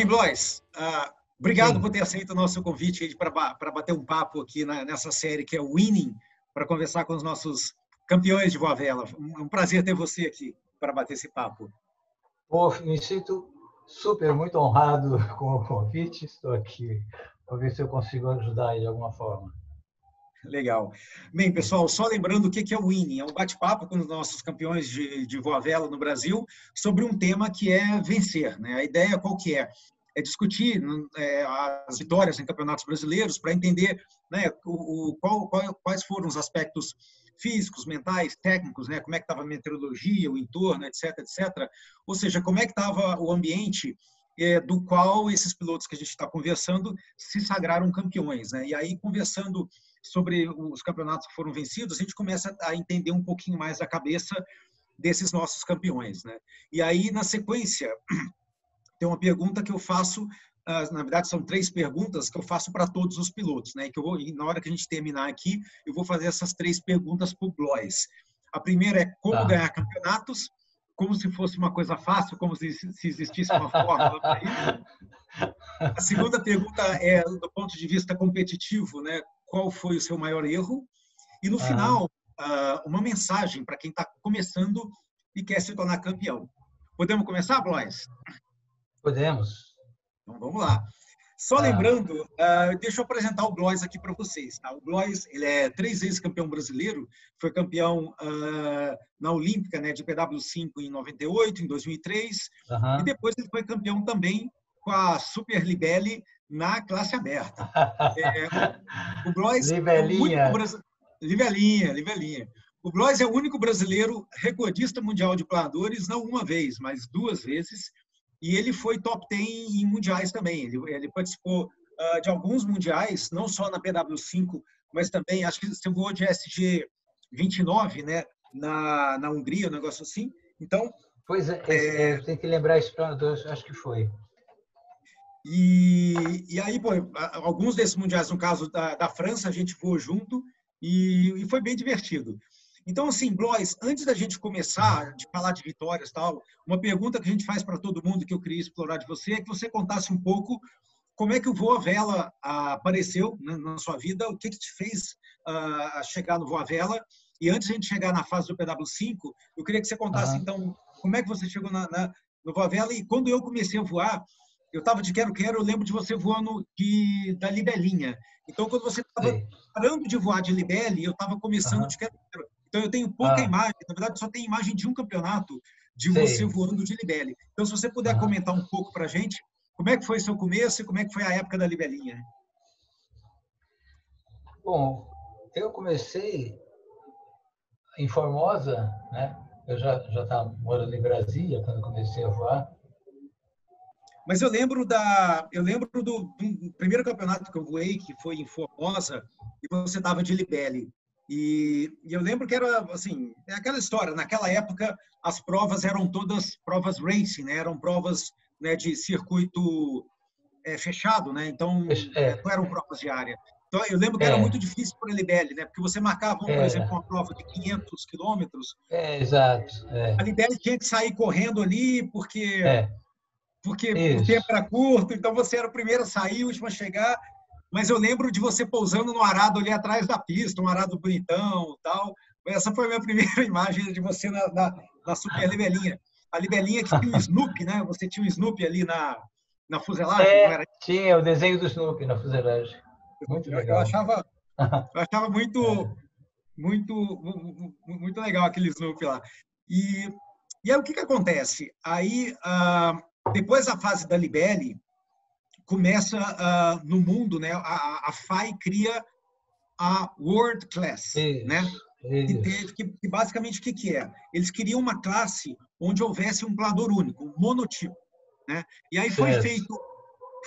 Bem, Blois, uh, obrigado Sim. por ter aceito o nosso convite para bater um papo aqui na, nessa série que é o Winning, para conversar com os nossos campeões de voa vela. Um, um prazer ter você aqui para bater esse papo. Pô, me sinto super, muito honrado com o convite. Estou aqui para ver se eu consigo ajudar de alguma forma. Legal. Bem, pessoal, só lembrando o que é o Winning. É um bate-papo com os nossos campeões de, de voa vela no Brasil sobre um tema que é vencer. Né? A ideia qual que é? É discutir é, as vitórias em campeonatos brasileiros para entender né, o, o qual, qual, quais foram os aspectos físicos, mentais, técnicos, né? Como é que estava a meteorologia, o entorno, etc, etc. Ou seja, como é que estava o ambiente é, do qual esses pilotos que a gente está conversando se sagraram campeões, né? E aí conversando sobre os campeonatos que foram vencidos, a gente começa a entender um pouquinho mais a cabeça desses nossos campeões, né? E aí na sequência tem uma pergunta que eu faço na verdade são três perguntas que eu faço para todos os pilotos, né? Que eu vou, na hora que a gente terminar aqui, eu vou fazer essas três perguntas para o Blois. A primeira é como ah. ganhar campeonatos, como se fosse uma coisa fácil, como se, se existisse uma fórmula para isso. A segunda pergunta é do ponto de vista competitivo, né? Qual foi o seu maior erro? E no ah. final, ah, uma mensagem para quem está começando e quer se tornar campeão. Podemos começar, Blois? Podemos. Então vamos lá. Só ah. lembrando, uh, deixa eu apresentar o Blois aqui para vocês. Tá? O Blois ele é três vezes campeão brasileiro, foi campeão uh, na Olímpica né, de PW5 em 98, em 2003, e depois ele foi campeão também com a Super Libelli na classe aberta. é, o Blois. É o Libelinha, Libelinha. O Blois é o único brasileiro recordista mundial de planadores, não uma vez, mas duas vezes, e ele foi top 10 em mundiais também. Ele, ele participou uh, de alguns mundiais, não só na PW5, mas também, acho que você voou de SG 29, né? Na, na Hungria, um negócio assim. Então. Pois é, é, é tem que lembrar isso para acho que foi. E, e aí, pô, alguns desses mundiais, no caso da, da França, a gente voou junto e, e foi bem divertido. Então, assim, Blois, antes da gente começar de falar de vitórias tal, uma pergunta que a gente faz para todo mundo que eu queria explorar de você é que você contasse um pouco como é que o Voa Vela apareceu na sua vida, o que, que te fez uh, chegar no Voa Vela. E antes de a gente chegar na fase do PW5, eu queria que você contasse, uhum. então, como é que você chegou na, na, no Voa Vela. E quando eu comecei a voar, eu estava de quero-quero, eu lembro de você voando de, da Libelinha. Então, quando você estava parando de voar de Libele, eu estava começando uhum. de quero-quero. Então eu tenho pouca ah. imagem, na verdade só tem imagem de um campeonato de Sei. você voando de libele. Então se você puder ah. comentar um pouco para a gente, como é que foi seu começo e como é que foi a época da libelinha? Bom, eu comecei em Formosa, né? Eu já já estava morando em Brasília quando comecei a voar. Mas eu lembro da, eu lembro do, do, primeiro campeonato que eu voei, que foi em Formosa, e você estava de libele. E, e, eu lembro que era assim, é aquela história. Naquela época, as provas eram todas provas racing, né? Eram provas né, de circuito é, fechado, né? Então é. é. não eram provas de área. Então eu lembro que era é. muito difícil para a Libelli, né? Porque você marcava, por é. exemplo, uma prova de 500 quilômetros. É, exato. A Libelli tinha que sair correndo ali porque porque Isso. o tempo era curto. Então você era o primeiro a sair, o último a chegar mas eu lembro de você pousando no arado ali atrás da pista, um arado bonitão tal. Essa foi a minha primeira imagem de você na, na, na Super Libelinha. A Libelinha que tinha o Snoopy, né? Você tinha o Snoopy ali na, na fuselagem, é, era? Tinha o desenho do Snoopy na fuselagem. Muito legal. Eu achava, eu achava muito, muito, muito legal aquele Snoopy lá. E, e aí o que, que acontece? Aí, ah, depois da fase da Libelli, começa uh, no mundo, né? A, a FAI cria a World Class, isso, né? Isso. Que, que, basicamente o que, que é? Eles queriam uma classe onde houvesse um planeador único, um monotipo, né? E aí foi certo. feito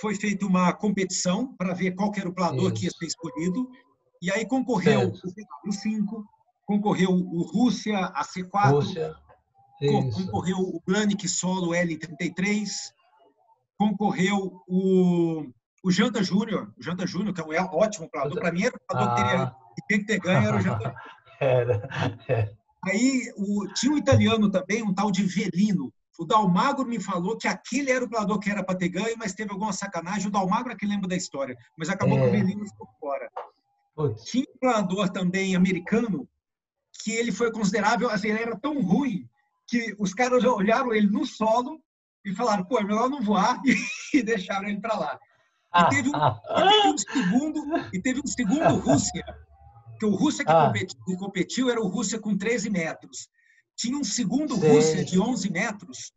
foi feita uma competição para ver qual era o planador que ia ser escolhido. E aí concorreu certo. o C5, concorreu o Rússia, a C4, Rússia. Concorreu o Blanick Solo L33, concorreu o, o Janta Júnior, o Janta Júnior, que é um ótimo planador. Para mim, era o planador ah. que, teria, que ter ganho, era o Janta era, é. Aí o, tinha um italiano também, um tal de Velino. O Dalmagro me falou que aquele era o planador que era para ter ganho, mas teve alguma sacanagem. O Dalmagro é que lembra da história, mas acabou é. que o Melino ficou fora. Putz. Tinha um planador também americano que ele foi considerável, assim, ele era tão ruim que os caras olharam ele no solo e falaram, pô, é melhor não voar e deixaram ele para lá. E ah, teve, um, ah, e teve um segundo, e teve um segundo Rússia, que o Rússia que ah, competiu, competiu, era o Rússia com 13 metros. Tinha um segundo sei. Rússia de 11 metros,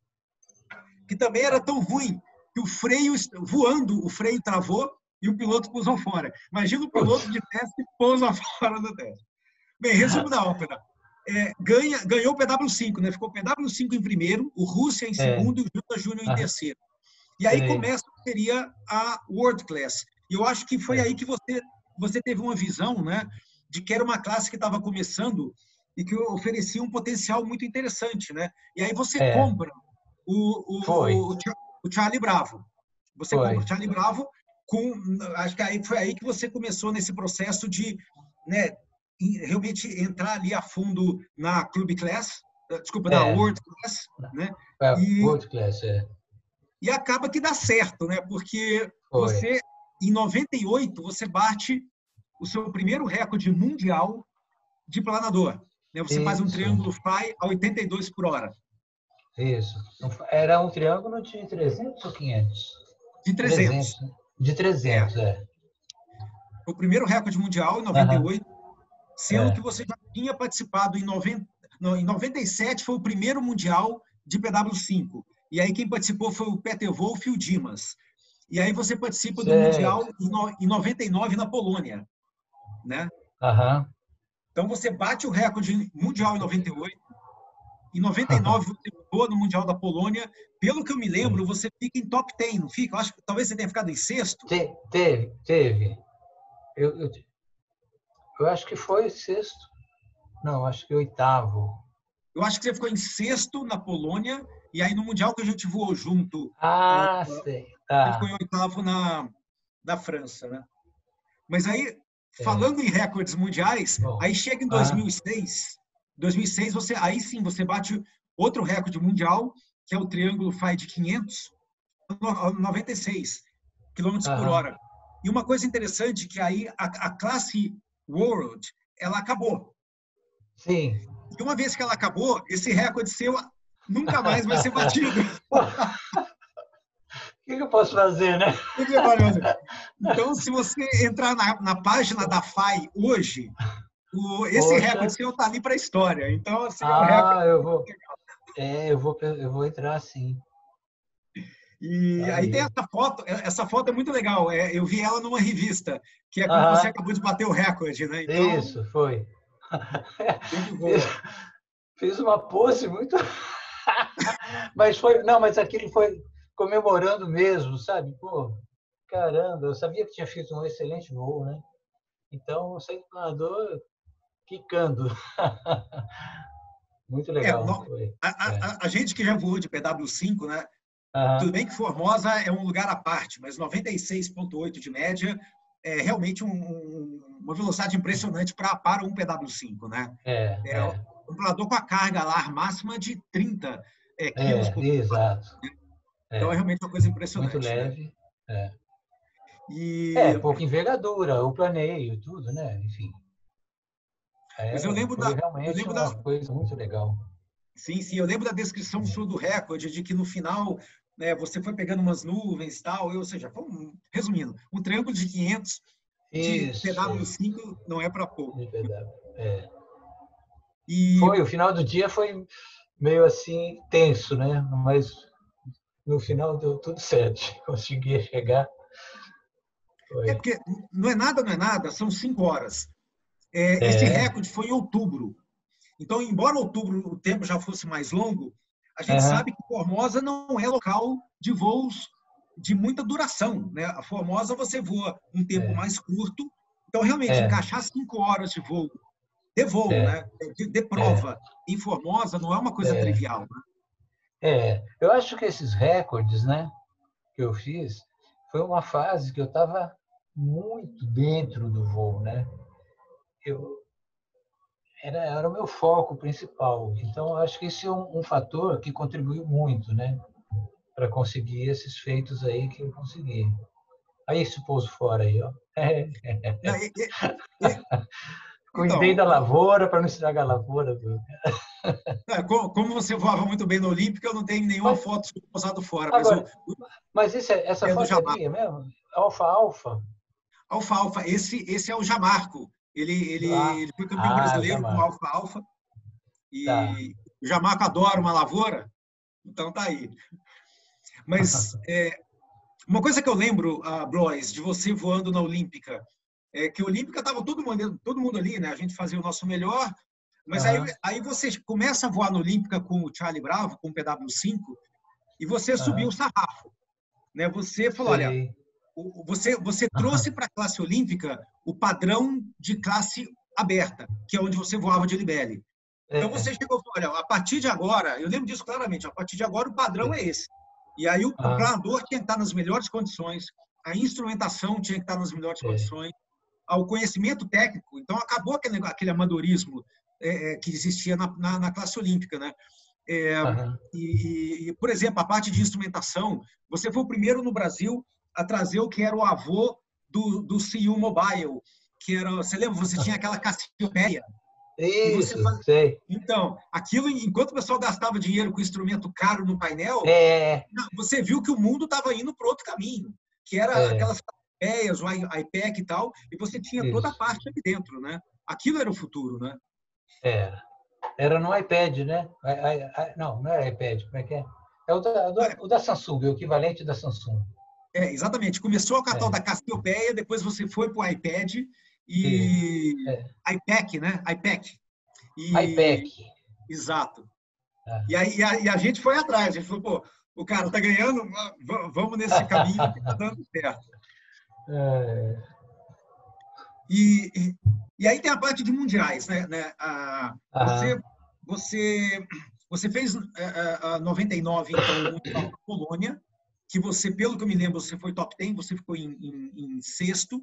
que também era tão ruim que o freio, voando, o freio travou e o piloto pousou fora. Imagina o piloto de teste pousa fora do teste. Bem, resumo da ópera. É, ganha, ganhou o PW5, né? Ficou o PW5 em primeiro, o Rússia em é. segundo é. e o Júnior Júnior em ah. terceiro. E aí é. começa seria a World Class. E eu acho que foi é. aí que você você teve uma visão, né, de que era uma classe que estava começando e que oferecia um potencial muito interessante, né? E aí você é. compra o, o, o, o, Charlie Bravo. Você foi. compra o Charlie Bravo com, acho que aí foi aí que você começou nesse processo de, né, realmente entrar ali a fundo na Club Class, desculpa, é. na World Class, né? É, e, World Class, é. E acaba que dá certo, né? Porque foi. você, em 98, você bate o seu primeiro recorde mundial de planador. Né? Você Isso. faz um triângulo fly a 82 por hora. Isso. Era um triângulo de 300 ou 500? De 300. 300. De 300, é. é. O primeiro recorde mundial em 98, uhum. Sendo é. que você já tinha participado em 90, em 97 foi o primeiro mundial de PW5. E aí quem participou foi o Peter Wolff e o Dimas. E aí você participa do Mundial em 99 na Polônia né? Uhum. Então você bate o recorde mundial em 98. Em 99 uhum. você voa no Mundial da Polônia. Pelo que eu me lembro, você fica em top 10, não fica? Eu acho que talvez você tenha ficado em sexto. Te, teve, teve. Eu, eu, eu acho que foi sexto. Não, acho que oitavo. Eu acho que você ficou em sexto na Polônia e aí no Mundial que a gente voou junto. Ah, sei. Tá. Você ficou em oitavo na, na França, né? Mas aí é. Falando em recordes mundiais, Bom, aí chega em 2006, ah. 2006 você aí sim você bate outro recorde mundial, que é o triângulo FI de 500, 96 km por hora. E uma coisa interessante que aí a, a classe World, ela acabou. Sim. E uma vez que ela acabou, esse recorde seu nunca mais vai ser batido. que, que eu posso fazer, né? Então, se você entrar na, na página da FAI hoje, o, esse Poxa. recorde seu está ali para a história. Então, assim, ah, é um ah, eu vou, é, eu vou, eu vou entrar sim. E aí. aí. tem essa foto, essa foto é muito legal. É, eu vi ela numa revista, que é quando ah, você acabou de bater o recorde, né? Então, isso, foi. fiz, fiz uma pose muito. mas foi, não, mas aquilo foi comemorando mesmo, sabe? Pô, caramba, eu sabia que tinha feito um excelente voo, né? Então, eu saí do quicando. Muito legal. É, a, a, é. a, gente que já voou de PW5, né? Uhum. Tudo bem que Formosa é um lugar à parte, mas 96,8 de média é realmente um, uma velocidade impressionante pra, para um PW5, né? É, é, é. Um planador com a carga lá máxima de 30 é, quilos é, por Exato. Né? Então é realmente uma coisa impressionante. Muito né? leve. Né? É. E... é, pouca envergadura, o planeio, tudo, né? Enfim. É, Mas eu lembro da. Realmente eu lembro uma da... coisa muito legal. Sim, sim. Eu lembro da descrição sua do recorde, de que no final né, você foi pegando umas nuvens e tal, ou seja, um, resumindo, um triângulo de 500 Isso, de PW5 não é para pouco. É. E... Foi, o final do dia foi meio assim tenso, né? Mas no final deu tudo certo, consegui chegar. Foi. É porque não é nada, não é nada, são cinco horas. É, é. Esse recorde foi em outubro. Então, embora outubro o tempo já fosse mais longo, a gente uhum. sabe que Formosa não é local de voos de muita duração. Né? A Formosa você voa um tempo é. mais curto. Então, realmente, é. encaixar cinco horas de voo, de voo, é. né? de, de prova é. em Formosa, não é uma coisa trivial. Né? É, eu acho que esses recordes, né, que eu fiz, foi uma fase que eu estava muito dentro do voo, né? Eu, era, era o meu foco principal. Então, acho que esse é um, um fator que contribuiu muito, né? Para conseguir esses feitos aí que eu consegui. Aí esse pouso fora aí, ó. Cuidei então, da lavoura para não estragar a lavoura. É, como você voava muito bem no Olímpico, eu não tenho nenhuma mas, foto posado fora. Agora, mas, eu, mas isso é, essa é foto é minha mesmo? Alfa Alfa? Alfa Alfa. Esse, esse é o Jamarco. Ele, ele, ah, ele foi campeão ah, brasileiro com Alfa Alfa. E tá. o Jamarco adora uma lavoura, então tá aí. Mas é, uma coisa que eu lembro, uh, Blois, de você voando na Olímpica, é que a Olímpica estava todo mundo, todo mundo ali, né? A gente fazia o nosso melhor, mas uhum. aí, aí você começa a voar na Olímpica com o Charlie Bravo, com o PW5, e você uhum. subiu o sarrafo. Né? Você falou, olha, você, você trouxe para a classe olímpica o padrão de classe aberta, que é onde você voava de libele. Então você chegou e falou, olha, a partir de agora, eu lembro disso claramente, a partir de agora o padrão é esse. E aí o ah. planador tinha que estar nas melhores condições, a instrumentação tinha que estar nas melhores é. condições, ao conhecimento técnico. Então acabou aquele, aquele amadorismo é, é, que existia na, na, na, classe olímpica, né? É, uhum. e, e, por exemplo, a parte de instrumentação, você foi o primeiro no Brasil a trazer o que era o avô do, do CU Mobile, que era, você lembra, você tinha aquela Cassiopeia. Isso, sei. Então, aquilo, enquanto o pessoal gastava dinheiro com instrumento caro no painel, é. você viu que o mundo estava indo para outro caminho, que era é. aquelas ideias, o iPad e tal, e você tinha Isso. toda a parte ali dentro, né? Aquilo era o futuro, né? Era. Era no iPad, né? Não, não era iPad, como é que é? É o da, o da Samsung, o equivalente da Samsung. É, exatamente. Começou a cartão é. da Cassiopeia, depois você foi para o iPad e é. iPad, né? iPad. E... iPad. Exato. É. E aí a, e a, gente foi atrás, a gente falou, pô, o cara tá ganhando, vamos nesse caminho que tá dando certo. É. E, e, e, aí tem a parte de mundiais, né? né? Ah, você, você, você fez uh, 99, então, Mundial na Polônia, que você, pelo que eu me lembro, você foi top 10, você ficou em, em, em sexto.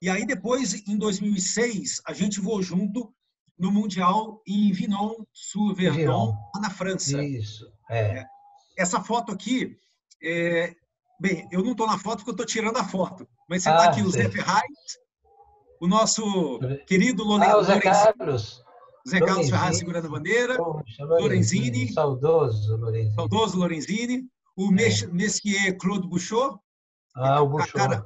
E aí depois, em 2006, a gente voou junto no Mundial em Vinon-sur-Verdon, na França. Isso, é. é. Essa foto aqui, é, bem, eu não estou na foto porque eu estou tirando a foto, mas você está ah, aqui, o Zé Ferraz, o nosso querido Lorenzini. Ah, o Zé Carlos. Zé Carlos Ferraz segurando a bandeira. Poxa, Lorenzini. Saudoso Lorenzini. Saudoso Lorenzini. O é. Messier Claude Bouchot. Ah, o Bouchot. Cara,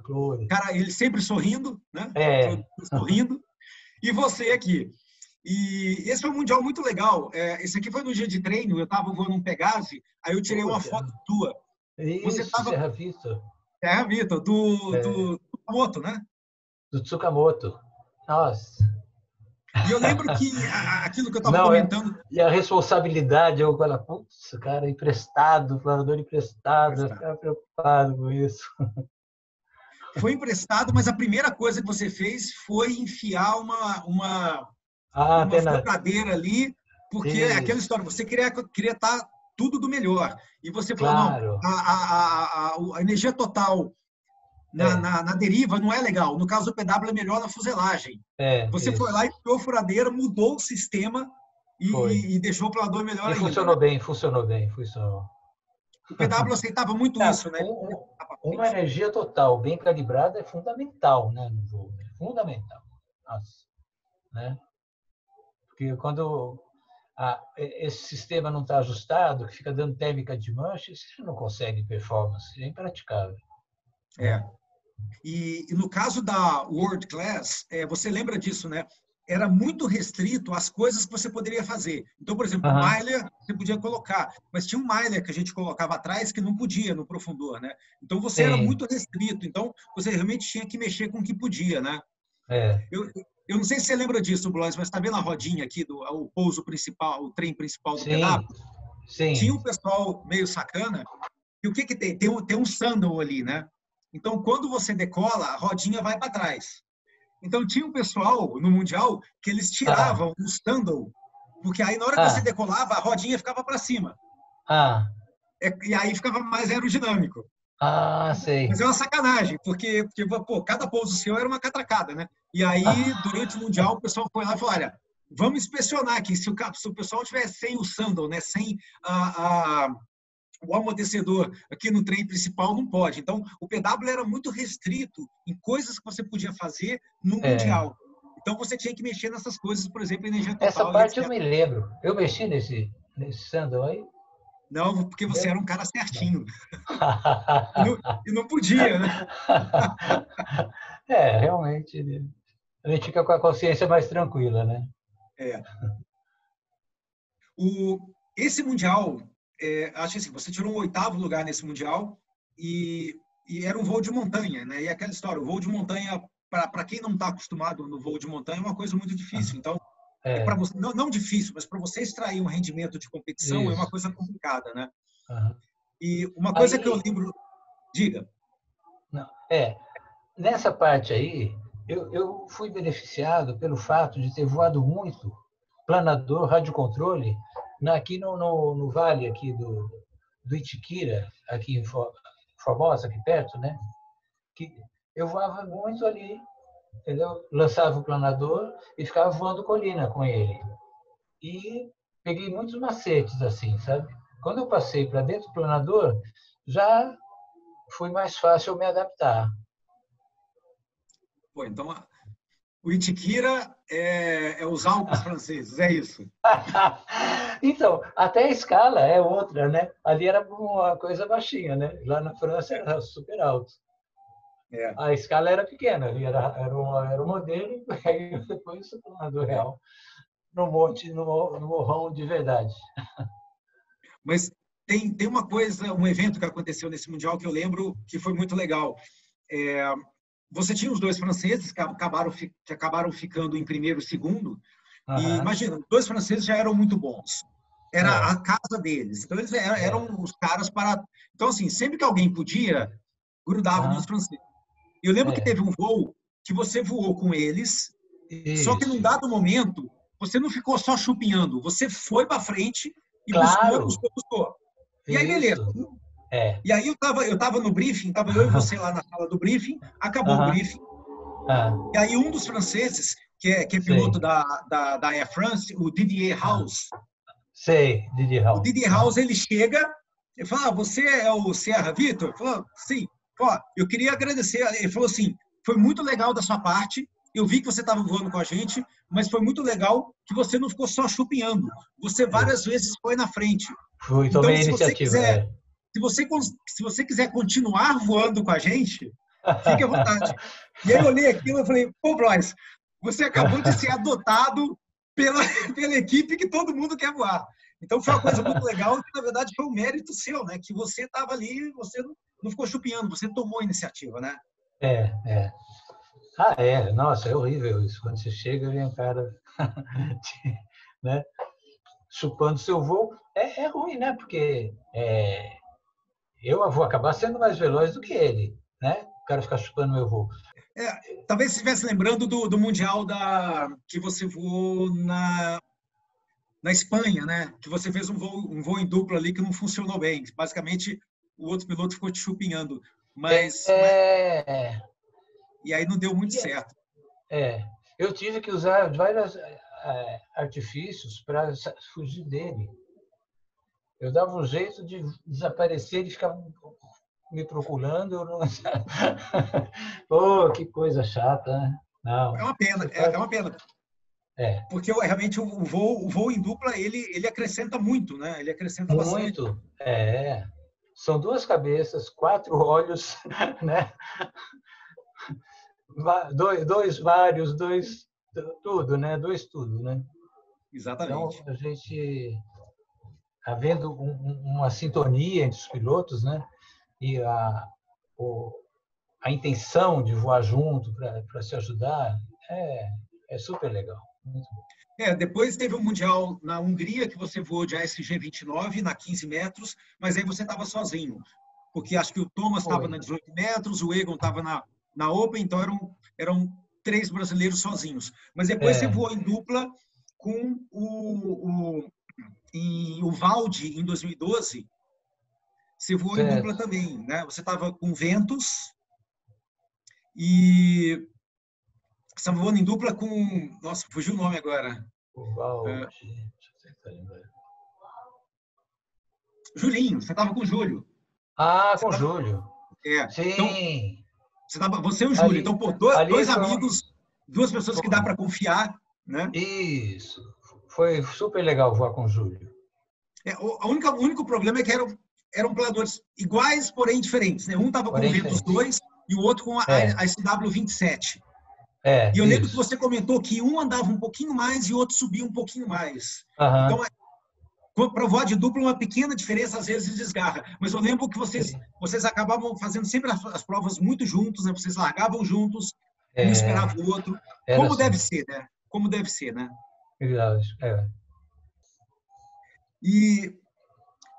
cara, ele sempre sorrindo, né? É. Sorrindo. E você aqui. E esse foi um mundial muito legal. É, esse aqui foi no dia de treino, eu estava voando um Pegase, aí eu tirei uma foto tua. Isso, você tava... Serra Vitor. Serra Vitor, do, é. do Tsukamoto, né? Do Tsukamoto. Nossa. E eu lembro que aquilo que eu estava é comentando. É, e a responsabilidade, eu falo, putz, cara, emprestado, planador emprestado, eu ficava preocupado com isso. Foi emprestado, mas a primeira coisa que você fez foi enfiar uma, uma, ah, uma furadeira ali, porque é aquela história, você queria, queria estar tá tudo do melhor. E você falou, claro. não, a, a, a, a energia total na, é. na, na, deriva não é legal. No caso do PW é melhor na fuselagem. É, Você isso. foi lá e tirou a furadeira, mudou o sistema e, e deixou o planador melhor e ainda. Funcionou bem, funcionou bem, funcionou. O PW aceitava muito é, isso, né? uma energia total bem calibrada é fundamental, né, no voo. É fundamental. Nossa. Né? Porque quando a, esse sistema não está ajustado, que fica dando térmica de mancha, você não consegue performance, é impraticável. É. E, e no caso da World Class, é, você lembra disso, né? Era muito restrito às coisas que você poderia fazer. Então, por exemplo, uhum. o Myler você podia colocar, mas tinha um Myler que a gente colocava atrás que não podia no profundor, né? Então você Sim. era muito restrito. Então você realmente tinha que mexer com o que podia, né? É. Eu, eu não sei se você lembra disso, Blois, mas está vendo a rodinha aqui do o pouso principal, o trem principal do Sim. Sim. Tinha um pessoal meio sacana. E o que que tem? Tem um, tem um sandal ali, né? Então, quando você decola, a rodinha vai para trás. Então, tinha um pessoal no Mundial que eles tiravam ah. o sandal, porque aí na hora que ah. você decolava, a rodinha ficava para cima. Ah. É, e aí ficava mais aerodinâmico. Ah, sei. Mas é uma sacanagem, porque, porque pô, cada pouso seu era uma catracada, né? E aí, durante o Mundial, o pessoal foi lá e falou, olha, vamos inspecionar aqui. Se o, se o pessoal tiver sem o sandal, né, sem a, a o amortecedor aqui no trem principal não pode. Então, o PW era muito restrito em coisas que você podia fazer no é. Mundial. Então, você tinha que mexer nessas coisas, por exemplo, energia total. Essa parte eu me lembro. Eu mexi nesse, nesse sandal aí. Não, porque você era um cara certinho. e, não, e não podia, né? é, realmente. A gente fica com a consciência mais tranquila, né? É. O, esse Mundial é, acho assim, você tirou um oitavo lugar nesse mundial e, e, era um voo de montanha, né? E aquela história, o voo de montanha para quem não está acostumado no voo de montanha é uma coisa muito difícil. Então, é. para você não, não, difícil, mas para você extrair um rendimento de competição Isso. é uma coisa complicada, né? Uhum. E uma coisa aí, que eu lembro, diga. Não, é nessa parte aí eu, eu fui beneficiado pelo fato de ter voado muito planador, radiocontrole aqui no, no, no, vale aqui do, do Itiquira, aqui em Formosa, aqui perto, né? Que eu voava muito ali, entendeu? Lançava o planador e ficava voando colina com ele. E peguei muitos macetes assim, sabe? Quando eu passei para dentro do planador, já foi mais fácil me adaptar. Pô, então o Itiquira é, é os Alpes franceses, é isso. então, até a escala é outra, né? Ali era uma coisa baixinha, né? Lá na França era super alto. É. A escala era pequena, ali era, era, um, era um modelo e depois do real no monte, no, no morrão de verdade. Mas tem, tem uma coisa, um evento que aconteceu nesse Mundial que eu lembro que foi muito legal. É, você tinha os dois franceses que acabaram, que acabaram ficando em primeiro e segundo. Uhum. E imagina, dois franceses já eram muito bons. Era é. a casa deles. Então, eles eram, é. eram, os caras para. Então, assim, sempre que alguém podia, grudava uhum. nos franceses. Eu lembro é. que teve um voo que você voou com eles, Isso. só que num dado momento, você não ficou só chupinhando, você foi para frente e claro. buscou, buscou, buscou. E aí, beleza. É. E aí eu estava eu tava no briefing, estava eu e você lá na sala do briefing, acabou o briefing. Ah. E aí um dos franceses, que é, que é piloto da, da, da, Air France, o Didier House. Sei, Didier House. O Didier House, ele chega e fala, ah, você é o Serra Vitor? Ele falou, sim. Ó, eu queria agradecer. Ele falou assim, foi muito legal da sua parte, eu vi que você estava voando com a gente, mas foi muito legal que você não ficou só chupinhando. Você várias vezes foi na frente. Fui, tomei então, a iniciativa. Quiser, é se você, se você quiser continuar voando com a gente, fique à vontade. E aí eu olhei aquilo e falei, pô, Bryce, você acabou de ser adotado pela, pela equipe que todo mundo quer voar. Então foi uma coisa muito legal, que na verdade foi um mérito seu, né? Que você estava ali, você não ficou chupinhando, você tomou a iniciativa, né? É, é. Ah, é. Nossa, é horrível isso. Quando você chega, vem um cara né, chupando seu voo. É, é ruim, né? Porque é, eu vou acabar sendo mais veloz do que ele, né? O cara ficar chupando meu voo. É, talvez você estivesse lembrando do, do Mundial da, que você voou na, na Espanha, né? Que você fez um voo, um voo em duplo ali que não funcionou bem. Basicamente, o outro piloto ficou te chupinhando. Mas, é... mas... E aí não deu muito certo. É. Eu tive que usar vários é, artifícios para fugir dele. Eu dava um jeito de desaparecer, de ficar me procurando. Não... Pô, que coisa chata, né? Não. É uma pena, é, é uma pena. É. Porque realmente o voo, o voo em dupla ele, ele acrescenta muito, né? Ele acrescenta muito. bastante. Muito, é. São duas cabeças, quatro olhos, né? Dois, dois vários, dois tudo, né? Dois tudo, né? Exatamente. Então a gente havendo um, uma sintonia entre os pilotos, né? E a, o, a intenção de voar junto para se ajudar é, é super legal. É, depois teve o um Mundial na Hungria, que você voou de ASG 29 na 15 metros, mas aí você estava sozinho. Porque acho que o Thomas estava na 18 metros, o Egon estava na, na Open, então eram, eram três brasileiros sozinhos. Mas depois é. você voou em dupla com o, o em Uvalde, em 2012, você voou certo. em dupla também, né? Você estava com ventos e você estava voando em dupla com... Nossa, fugiu o nome agora. Uau, é... Julinho, você estava com o Júlio. Ah, com o Júlio. É. Sim. Então, você, tava, você e o Júlio. Ali, então, pô, dois, dois amigos, duas pessoas que dá para confiar, né? Isso. Foi super legal voar com o Júlio. É, o, a única, o único problema é que eram, eram planadores iguais, porém diferentes. Né? Um estava com o Ventus 2 e o outro com a, é. a, a SW27. É, e eu lembro que você comentou que um andava um pouquinho mais e o outro subia um pouquinho mais. Uhum. Então, é, para voar de dupla, uma pequena diferença às vezes desgarra. Mas eu lembro que vocês, vocês acabavam fazendo sempre as, as provas muito juntos, né? vocês largavam juntos, um é, esperava o outro. Como assim. deve ser, né? Como deve ser, né? É. E,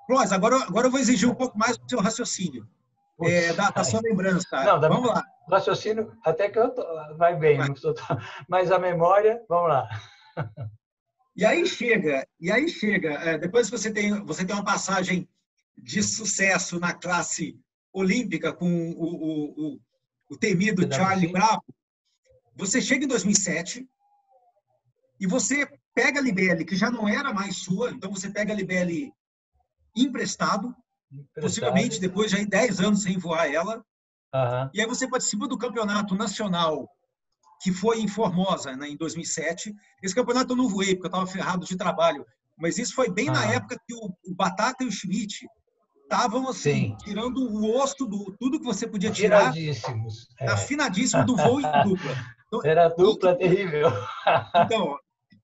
Clóvis, agora, agora eu vou exigir um pouco mais do seu raciocínio, é, da, da, sua lembrança. Não, vamos lá. Raciocínio, até que eu tô, vai bem, vai. Tô, mas a memória, vamos lá. E aí chega, e aí chega, é, depois que você tem, você tem uma passagem de sucesso na classe olímpica com o, o, o, o temido Charlie Bravo, você chega em 2007 e você pega a Libele, que já não era mais sua, então você pega a Libele emprestado, emprestado. possivelmente depois de 10 anos sem voar ela. Uhum. E aí você participa do campeonato nacional, que foi em Formosa, né, em 2007. Esse campeonato eu não voei, porque eu estava ferrado de trabalho. Mas isso foi bem uhum. na época que o, o, Batata e o Schmidt estavam assim, Sim. tirando o osso do tudo que você podia tirar. Afinadíssimos. É. Afinadíssimo do voo em dupla. Então, Era dupla terrível. Então,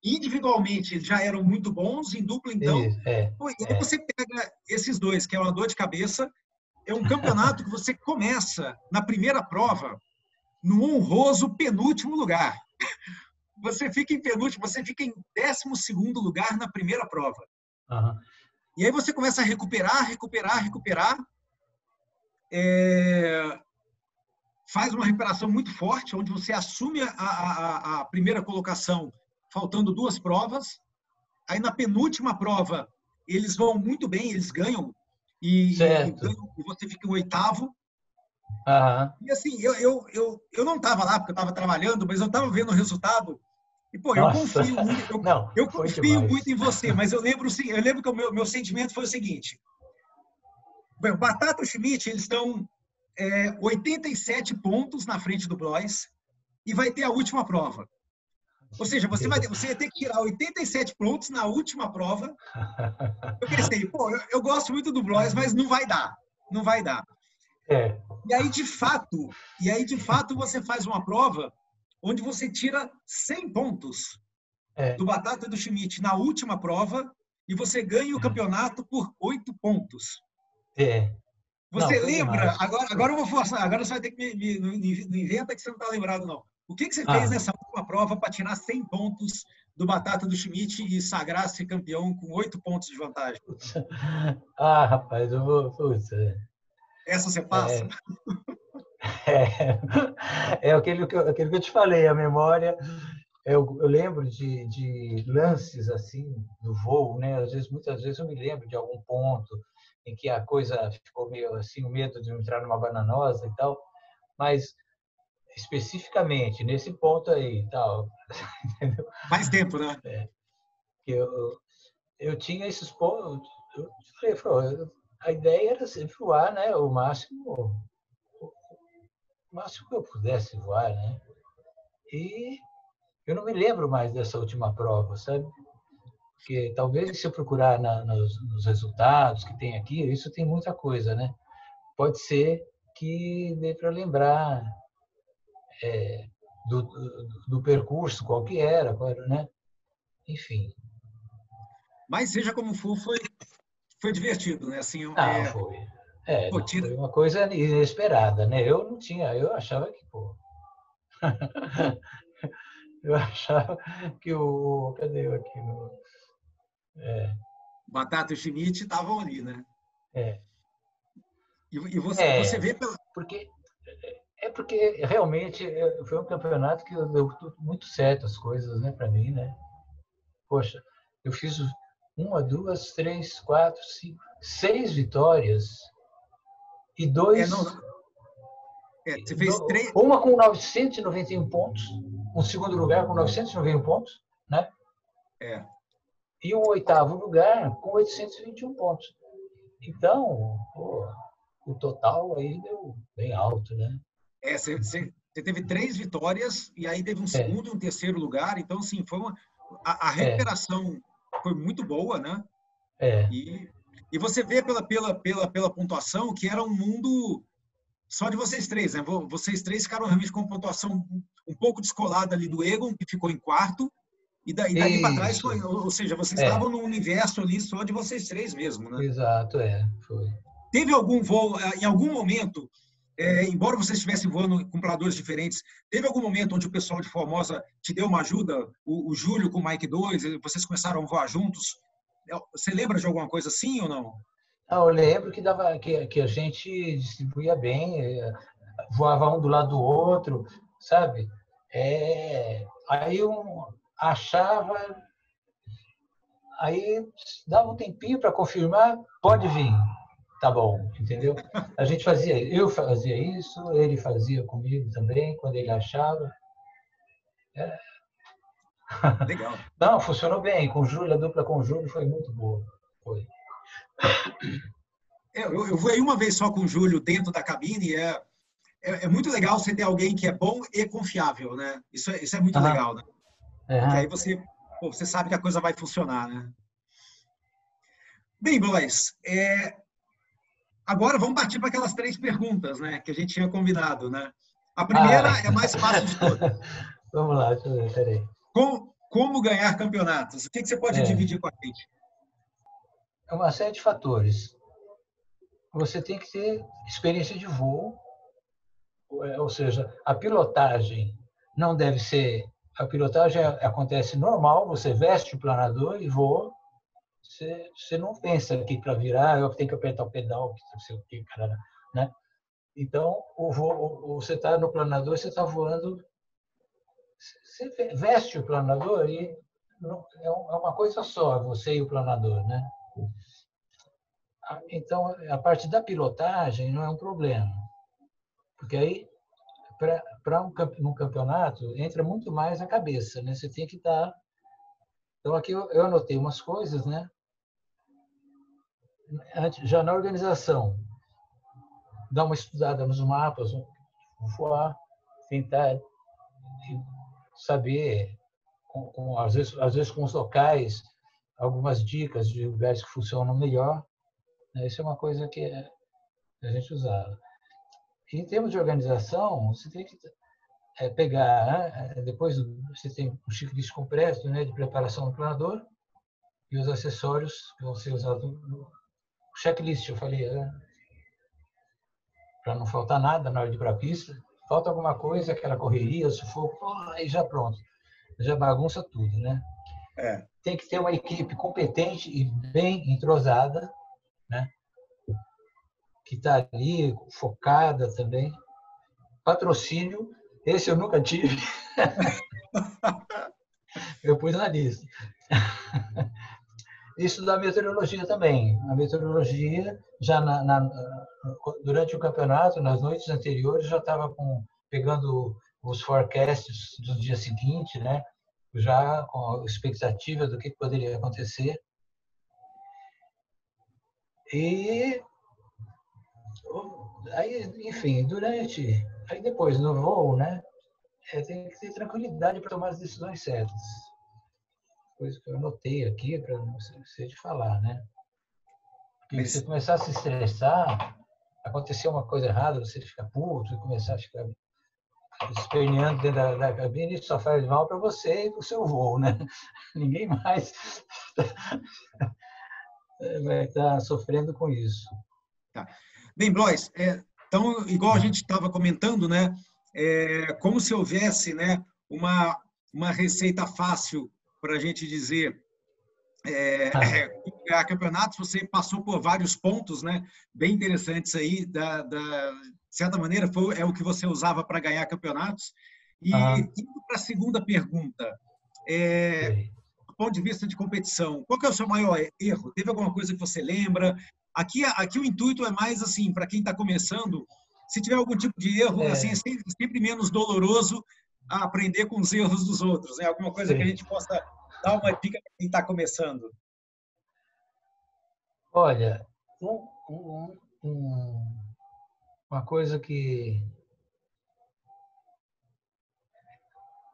individualmente já eram muito bons, em dupla então. É, pô, e aí é. você pega esses dois, que é uma dor de cabeça, é um campeonato que você começa na primeira prova no honroso penúltimo lugar. Você fica em penúltimo, você fica em décimo segundo lugar na primeira prova. Uhum. E aí você começa a recuperar, recuperar, recuperar. É... Faz uma recuperação muito forte, onde você assume a, a, a primeira colocação faltando duas provas. Aí na penúltima prova, eles vão muito bem, eles ganham. E, ganham, e você fica em oitavo. Uhum. E assim, eu, eu, eu, eu não estava lá porque eu estava trabalhando, mas eu estava vendo o resultado. E, pô, eu confio muito, eu, não, eu confio muito em você, mas eu lembro, sim, eu lembro que o meu, meu sentimento foi o seguinte. Bem, o Batata e o Schmidt, eles estão é, 87 pontos na frente do Blois e vai ter a última prova. Ou seja, você vai, você ia ter que tirar 87 pontos na última prova. Eu pensei, pô, eu, eu gosto muito do Blois, mas não vai dar. Não vai dar. É. E aí, de fato, e aí, de fato, você faz uma prova onde você tira 100 pontos é. do Batata e do Schmidt na última prova e você ganha o é. campeonato por 8 pontos. É. Você não, lembra? Agora, agora eu vou forçar. Agora você vai ter que me, me, me inventa que você não está lembrado, não. O que, que você ah. fez nessa última prova para tirar 100 pontos do Batata do Schmidt e sagrar-se campeão com 8 pontos de vantagem? Ah, rapaz, eu vou. Putz, é. Essa você passa? É, é, é aquele, que eu, aquele que eu te falei, a memória. Eu, eu lembro de, de, lances assim do voo, né? Às vezes, muitas vezes eu me lembro de algum ponto em que a coisa ficou meio assim, o medo de entrar numa bananosa e tal, mas especificamente nesse ponto aí tal. Mais tempo, né? É, eu, eu tinha esses pontos. Eu falei, a ideia era sempre voar, né? O máximo, o máximo que eu pudesse voar, né? E eu não me lembro mais dessa última prova, sabe? Porque talvez se eu procurar na, nos, nos resultados que tem aqui, isso tem muita coisa, né? Pode ser que dê para lembrar é, do, do, do, percurso, qual que era, qual era, né? Enfim. Mas seja como for, foi, foi divertido, né? Assim, ah, é... foi. É, pô, tira... foi uma coisa inesperada, né? Eu não tinha, eu achava que, pô... eu achava que o... Cadê eu aqui? No... É. Batata e Schmidt estavam ali, né? É. E, e você, é, você vê pela... Porque é porque realmente é, foi um campeonato que deu muito certo as coisas, né, para mim, né? Poxa, eu fiz uma, duas, três, quatro, cinco, seis vitórias e dois. É, não... é, você fez três. Uma com 991 pontos, um segundo lugar com 991 pontos, né? É. E o oitavo lugar com 821 pontos. Então, pô, o total aí deu bem alto, né? É, você, você teve três vitórias e aí teve um é. segundo é. e um terceiro lugar. Então, assim, foi uma, a, a é. recuperação é. foi muito boa, né? É. E, e você vê pela, pela, pela, pela pontuação que era um mundo só de vocês três, né? Vocês três ficaram realmente com pontuação um pouco descolada ali do Egon, que ficou em quarto, e daí, daí para trás foi, ou seja, vocês é. estavam num universo ali só de vocês três mesmo, né? Exato, é, foi. Teve algum voo, eh, em algum momento, é, embora vocês estivessem voando com planadores diferentes, teve algum momento onde o pessoal de Formosa te deu uma ajuda? O, o Júlio com o Mike 2, vocês começaram a voar juntos? É, você lembra de alguma coisa assim ou não? Ah, eu lembro que, dava, que, que a gente distribuía bem, eh, voava um do lado do outro, sabe? É, aí eu achava, aí dava um tempinho para confirmar, pode vir, tá bom, entendeu? A gente fazia, eu fazia isso, ele fazia comigo também, quando ele achava. É. Legal. Não, funcionou bem. Com o Júlio, a dupla com o Júlio foi muito boa. Foi. É, eu, eu voei uma vez só com o Júlio dentro da cabine. É, é, é, muito legal você ter alguém que é bom e confiável, né? Isso é, isso é muito legal, né? Aí você, pô, você sabe que a coisa vai funcionar, né? Bem, boys, é, agora vamos partir para aquelas três perguntas, né? Que a gente tinha combinado, né? A primeira ah. é mais fácil de todas. vamos lá, deixa eu ver, peraí. Como, como ganhar campeonatos? O que, que você pode é. dividir com a gente? É uma série de fatores. Você tem que ter experiência de voo, é, ou seja, a pilotagem não deve ser. A pilotagem acontece normal, você veste o planador e voa. Você, não pensa aqui para virar, eu tenho que apertar o pedal, que não sei o que, cara, né? Então, o você está no planador, você está voando, você veste o planador e é, é uma coisa só, você e o planador, né? Então, a parte da pilotagem não é um problema. Porque aí, para um, um campeonato, entra muito mais a cabeça, né? Você tem que estar... Então, aqui eu, eu anotei umas coisas, né? Já na organização, dar uma estudada nos mapas, voar, tentar saber, com, com, às, vezes, às vezes com os locais, algumas dicas de lugares que funcionam melhor. Né? Isso é uma coisa que a gente usava. Em termos de organização, você tem que é, pegar, né? depois você tem um checklist completo né, de preparação do planador e os acessórios que vão ser usados no checklist, eu falei, né? para não faltar nada na hora de ir para a pista. Falta alguma coisa, aquela correria, sufoco, aí já pronto, já bagunça tudo, né? É. Tem que ter uma equipe competente e bem entrosada, né? que está ali, focada também. Patrocínio, esse eu nunca tive. eu pus na lista. Isso da meteorologia também. A meteorologia, já na, na, durante o campeonato, nas noites anteriores, já estava pegando os forecasts do dia seguinte, né? já com a expectativa do que poderia acontecer. E aí, enfim, durante, aí depois no voo, né, é, tem que ter tranquilidade para tomar as decisões certas. Coisa que eu anotei aqui para não ser de falar, né? Porque se você começar a se estressar, acontecer uma coisa errada, você fica puto, começar a ficar esperneando dentro da, da cabine, isso só faz mal para você e para o seu voo, né? Ninguém mais vai estar sofrendo com isso. Tá. Bem, Blois, é, então, igual a gente estava comentando, né, é, como se houvesse né, uma, uma receita fácil para a gente dizer é, ah. é, campeonatos, você passou por vários pontos né, bem interessantes aí, da, da, de certa maneira, foi, é o que você usava para ganhar campeonatos. E ah. indo para a segunda pergunta, é, do ponto de vista de competição, qual é o seu maior erro? Teve alguma coisa que você lembra? Aqui, aqui o intuito é mais assim, para quem está começando, se tiver algum tipo de erro, é. assim, é sempre, sempre, menos doloroso a aprender com os erros dos outros, né? Alguma coisa Sim. que a gente possa Dá uma dica para quem está começando. Olha, um, um, um, uma coisa que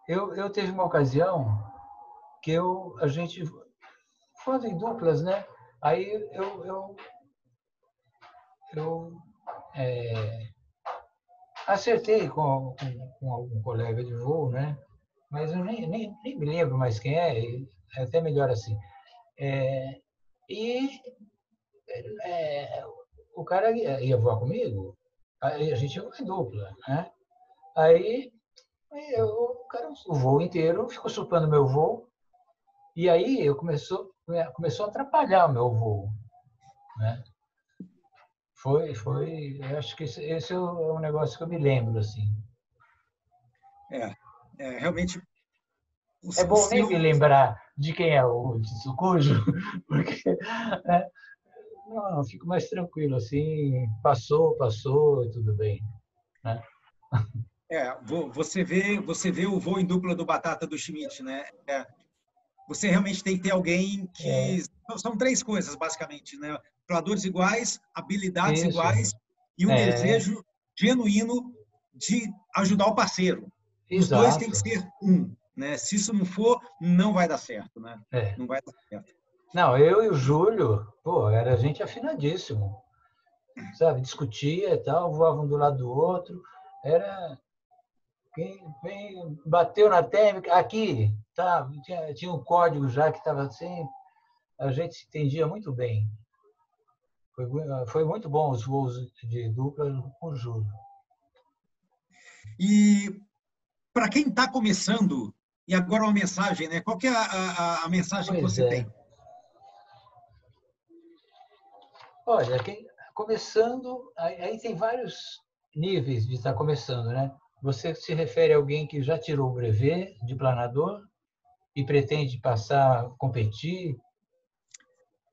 eu, eu teve uma ocasião que eu a gente quando em duplas, né? Aí eu eu, eu é, acertei com, com, com, algum colega de voo, né? Mas eu nem, nem, nem me lembro mais quem é, é até melhor assim. É, e é, o cara ia, ia voar comigo, aí a gente ia em dupla, né? Aí, aí eu, o cara, o voo inteiro ficou suplando meu voo, e aí eu começou, começou a atrapalhar o meu voo, né? Foi, foi, acho que esse, esse é um negócio que eu me lembro, assim. É, é realmente... é bom seu... nem me lembrar de quem é o Tsukujo, porque né, não, fico mais tranquilo, assim, passou, passou tudo bem. Né? É, você vê, você vê o voo em dupla do Batata do Schmidt, né? É, você realmente tem que ter alguém que é. são três coisas basicamente, né? Planos iguais, habilidades Isso. iguais e um é. desejo genuíno de ajudar o parceiro. Exato. Os dois têm que ser um, né? Se isso não for, não vai dar certo, né? É. Não vai dar certo. Não, eu e o Júlio, pô, era gente afinadíssimo. Sabe, discutia e tal, voavam um do lado do outro. Era. Quem, quem bateu na térmica, aqui, tá, tinha, tinha um código já que estava assim. A gente se entendia muito bem. Foi, foi muito bom os voos de dupla com o Júlio. E para quem está começando, e agora uma mensagem, né? Qual é a, a, a mensagem pois que você é. tem? Olha, quem, começando, aí, aí, tem vários níveis de estar começando, né? Você se refere a alguém que já tirou o brevet de planador e pretende passar, competir?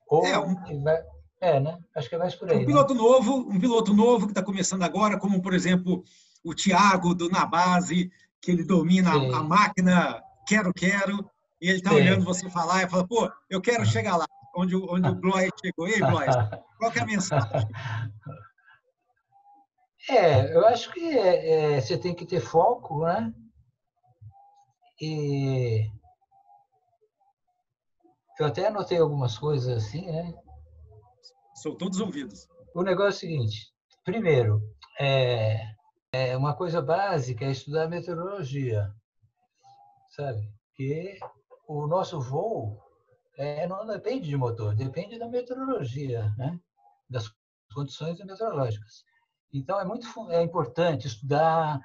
Ou é, um, vai, é né? Acho que é mais por aí. Um piloto né? novo, um piloto novo que está começando agora, como por exemplo o Thiago do na base, que ele domina Sim. a máquina, quero, quero, e ele está olhando você falar e fala, pô, eu quero ah. chegar lá onde, onde o Blois chegou. E aí, Blois, qual é a mensagem? É, eu acho que é, é, você tem que ter foco, né? E eu até anotei algumas coisas assim, né? São todos ouvidos. O negócio é o seguinte: primeiro, é, é uma coisa básica é estudar meteorologia, sabe? Que o nosso voo é, não depende de motor, depende da meteorologia, né? das condições meteorológicas. Então, é muito é importante estudar,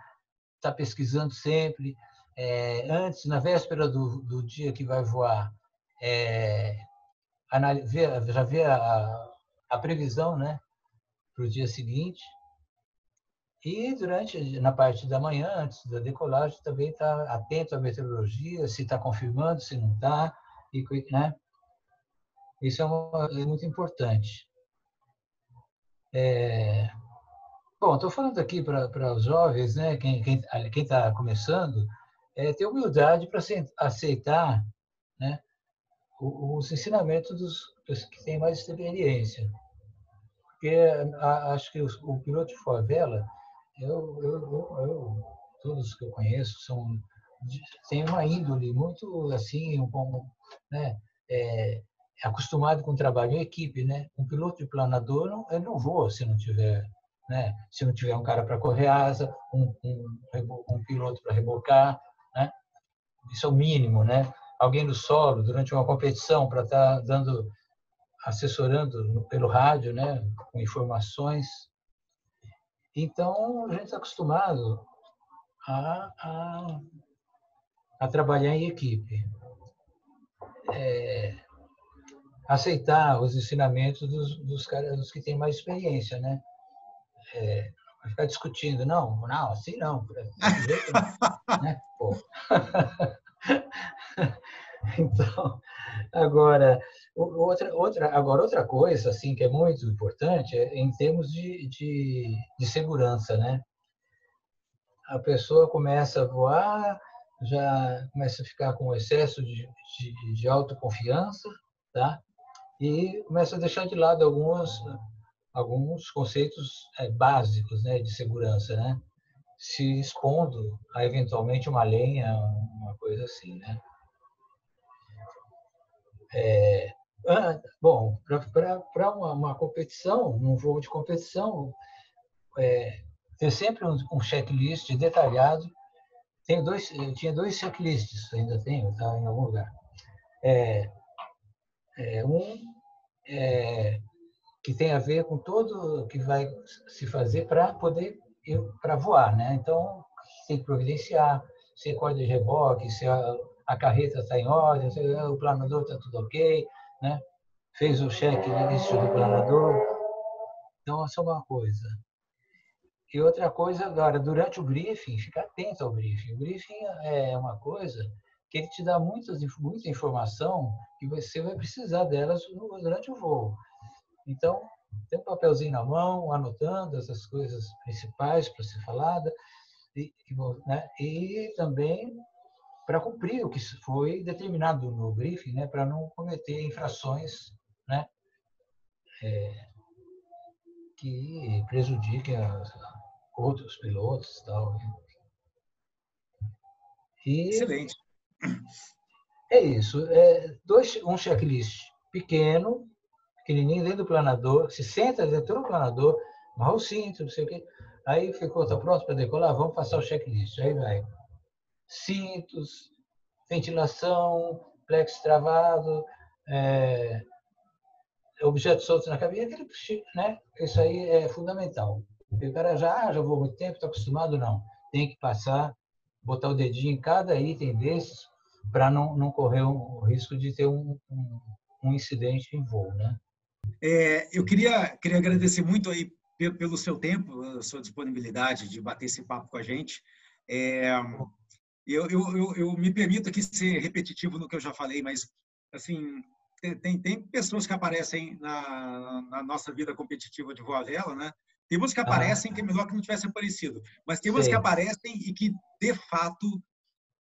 estar tá pesquisando sempre. É, antes, na véspera do, do dia que vai voar, é, ver, já ver a, a previsão né, para o dia seguinte. E durante, na parte da manhã, antes da decolagem, também estar tá atento à meteorologia, se está confirmando, se não está, né? Isso é, uma, é muito importante. É, bom, estou falando aqui para os jovens, né? Quem está quem, está começando, é ter humildade para aceitar, né? Os ensinamentos dos, dos que têm mais experiência. Porque a, acho que o, o piloto de favela, eu, eu, eu, eu, todos que eu conheço são tem uma índole muito assim, um, né, é, acostumado com trabalho em equipe, né? Um piloto de planador não, ele não voa se não tiver, né? Se não tiver um cara para correr asa, um, um, um piloto para rebocar, né? Isso é o mínimo, né? Alguém no solo durante uma competição para estar tá dando, assessorando pelo rádio, né? Com informações. Então a gente está acostumado a, a, a trabalhar em equipe. É, aceitar os ensinamentos dos, dos caras dos que têm mais experiência, né? É, ficar discutindo, não, não, assim não, jeito não, né? Pô. então, agora outra, outra, agora outra coisa assim que é muito importante é em termos de, de, de segurança, né? A pessoa começa a voar, já começa a ficar com excesso de, de, de autoconfiança, tá? E começa a deixar de lado alguns alguns conceitos é, básicos, né, de segurança, né? Se expondo a eventualmente uma lenha, uma coisa assim, né? É, ah, bom, para uma, uma, competição, um jogo de competição, é, ter sempre um, um checklist detalhado tenho dois, eu tinha dois checklists, ainda tenho, tá em algum lugar. É, é, um é, que tem a ver com tudo que vai se fazer para poder para voar, né? Então tem que providenciar, se corda de reboque, se a, a carreta está em ordem, se o planador está tudo ok, né? Fez o cheque no início do planador. Então essa é uma coisa. E outra coisa agora, durante o briefing, ficar atento ao briefing. O briefing é uma coisa que ele te dá muitas, muita informação que você vai precisar delas durante o voo. Então, tem um papelzinho na mão, anotando essas coisas principais para ser falada, e, né? e também para cumprir o que foi determinado no briefing, né? para não cometer infrações né? É, que prejudiquem a, outros pilotos e tal. E Excelente. É isso. É dois, um checklist pequeno, pequenininho dentro do planador, se senta dentro do planador, amarra o cinto, não sei o quê. Aí ficou, tá pronto para decolar? Vamos passar o checklist. Aí vai. Cintos, ventilação, plex travado, é, objetos soltos na cabine, né? Isso aí é fundamental. O cara já, ah, já vou muito tempo, está acostumado, não. Tem que passar, botar o dedinho em cada item desses para não, não correr o risco de ter um, um, um incidente em voo, né? É, eu queria, queria agradecer muito aí pelo seu tempo, a sua disponibilidade de bater esse papo com a gente. É, eu, eu, eu, eu, me permito aqui ser repetitivo no que eu já falei, mas assim tem, tem pessoas que aparecem na, na nossa vida competitiva de voa vela, né? Tem umas que aparecem ah. que é melhor que não tivesse aparecido, mas tem umas Sim. que aparecem e que, de fato,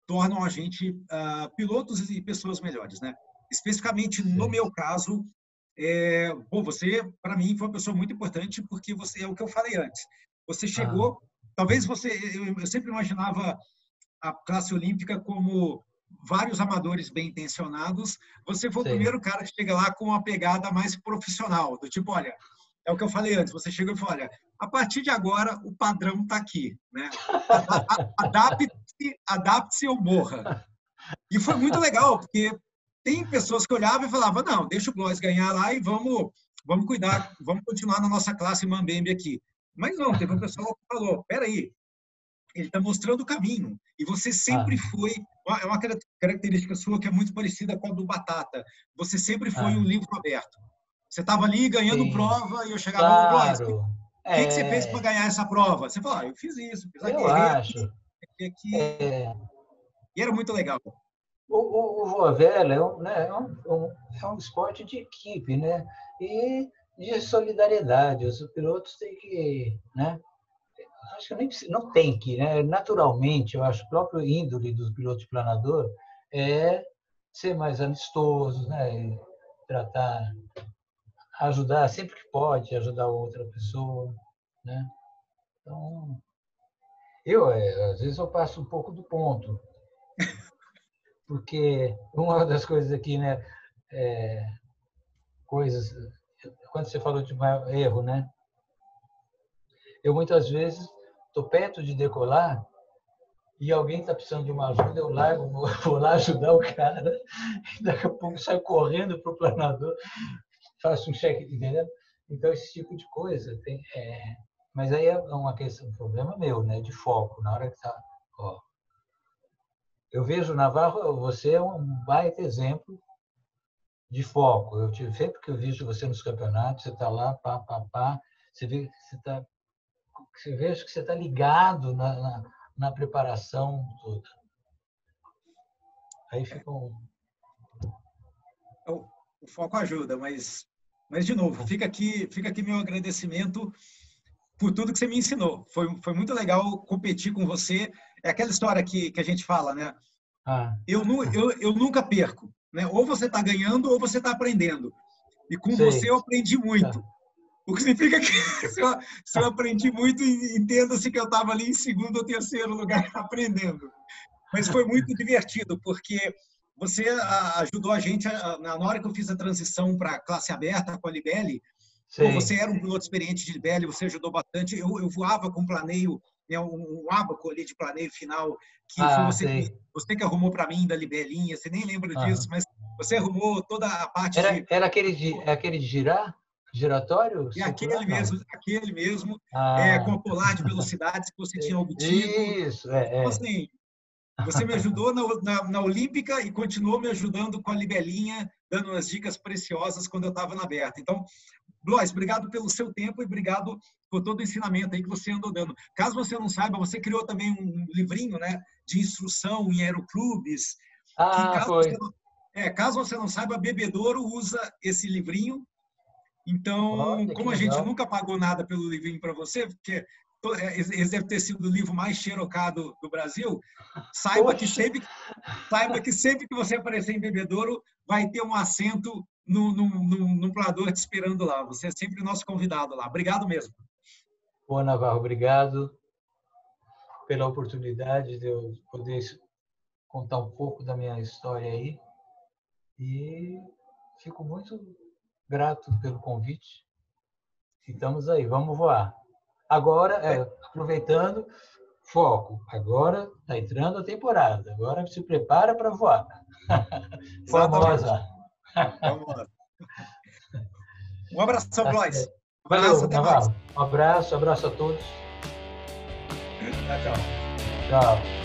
tornam a gente uh, pilotos e pessoas melhores, né? Especificamente no meu caso, é, pô, você, para mim, foi uma pessoa muito importante porque você é o que eu falei antes. Você chegou, ah. talvez você, eu, eu sempre imaginava a classe olímpica como vários amadores bem intencionados. Você foi Sim. o primeiro cara que chega lá com uma pegada mais profissional, do tipo, olha, é o que eu falei antes. Você chega e fala, olha, a partir de agora o padrão está aqui, né? Adapte-se, adapte-se ou morra. E foi muito legal, porque tem pessoas que olhavam e falavam, não, deixa o Blois ganhar lá e vamos, vamos cuidar, vamos continuar na nossa classe Mambembe aqui. Mas não, teve um pessoal que falou, peraí, ele está mostrando o caminho. E você sempre ah. foi, é uma característica sua que é muito parecida com a do Batata. Você sempre foi ah. um livro aberto. Você estava ali ganhando Sim. prova e eu chegava claro. no O é... que, que, você fez para ganhar essa prova? Você falou, ah, eu fiz isso, fiz aquilo. Eu acho. Aqui. É... E era muito legal. O, o, o voa vela é um, né, é, um, é um esporte de equipe, né? E de solidariedade. Os pilotos têm que, né? Acho que nem não tem que, né? Naturalmente, eu acho, o próprio índole dos pilotos de planador é ser mais amistoso, né? Tratar ajudar sempre que pode, ajudar outra pessoa, né? Então, eu, é, às vezes, eu passo um pouco do ponto, porque uma das coisas aqui, né, é, coisas, quando você falou de erro, né, eu muitas vezes estou perto de decolar e alguém está precisando de uma ajuda, eu largo, vou lá ajudar o cara, e daqui a pouco saio correndo para o planador, faço um cheque, entendeu? Então, esse tipo de coisa tem. É... Mas aí é uma questão, um problema meu, né? De foco, na hora que tá. Eu vejo, Navarro, você é um baita exemplo de foco. Eu tive, sempre que eu vejo você nos campeonatos, você está lá, pá, pá, pá, você vê você está. Você vê que você está ligado na, na, na preparação toda. Aí fica um. O, o foco ajuda, mas mas, de novo, fica aqui, fica aqui meu agradecimento por tudo que você me ensinou. Foi, foi muito legal competir com você. É aquela história que, que a gente fala, né? Ah. Eu, eu, eu nunca perco. Né? Ou você está ganhando ou você está aprendendo. E com Sei. você eu aprendi muito. Tá. O que significa que se eu, se eu aprendi muito, entenda-se que eu estava ali em segundo ou terceiro lugar aprendendo. Mas foi muito divertido, porque você ajudou a gente, na hora que eu fiz a transição para classe aberta com a Libelli, você era um piloto experiente de Libelli, você ajudou bastante. Eu, eu voava com planeio, né, um, um abaco ali de planeio final, que ah, você, você que arrumou para mim da Libelinha, você nem lembra ah. disso, mas você arrumou toda a parte era, de... Era aquele de, é aquele de girar? Giratório? É aquele mesmo, aquele mesmo, ah. é, com a polar de velocidades que você tinha obtido. Isso, é. é. Então, assim, você me ajudou na, na, na, Olímpica e continuou me ajudando com a Libelinha, dando umas dicas preciosas quando eu estava na aberta. Então, Blois, obrigado pelo seu tempo e obrigado por todo o ensinamento aí que você andou dando. Caso você não saiba, você criou também um livrinho né, de instrução em aeroclubes. Ah, caso foi. Não, é, caso você não saiba, Bebedouro usa esse livrinho. Então, Olha, como a gente nunca pagou nada pelo livrinho para você, porque é, esse deve ter sido o livro mais xerocado do Brasil. Saiba que, sempre, saiba que sempre que você aparecer em Bebedouro, vai ter um assento no, no, no, no te esperando lá. Você é sempre o nosso convidado lá. Obrigado mesmo. Boa, Navarro, obrigado pela oportunidade de eu poder contar um pouco da minha história aí. E fico muito grato pelo convite. Estamos aí, vamos voar. Agora, é, aproveitando, foco. Agora está entrando a temporada. Agora se prepara para voar. Famosa. Vamos lá. Um abração, Blois. Um abraço, Valeu, Um abraço, abraço a todos. Tchau, tchau. Tchau.